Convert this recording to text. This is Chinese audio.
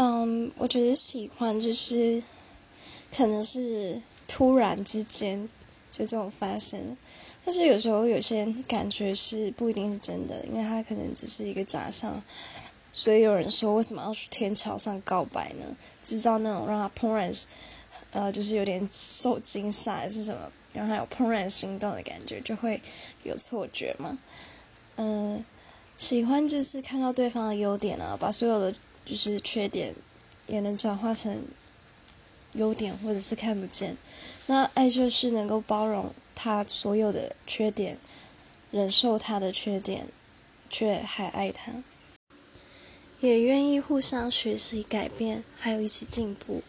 嗯，我觉得喜欢就是可能是突然之间就这种发生，但是有时候有些感觉是不一定是真的，因为它可能只是一个假象。所以有人说，为什么要去天桥上告白呢？制造那种让他怦然，呃，就是有点受惊吓还是什么，让他有怦然心动的感觉，就会有错觉嘛。嗯，喜欢就是看到对方的优点啊，把所有的就是缺点也能转化成优点，或者是看不见。那爱就是能够包容他所有的缺点，忍受他的缺点，却还爱他。也愿意互相学习、改变，还有一起进步。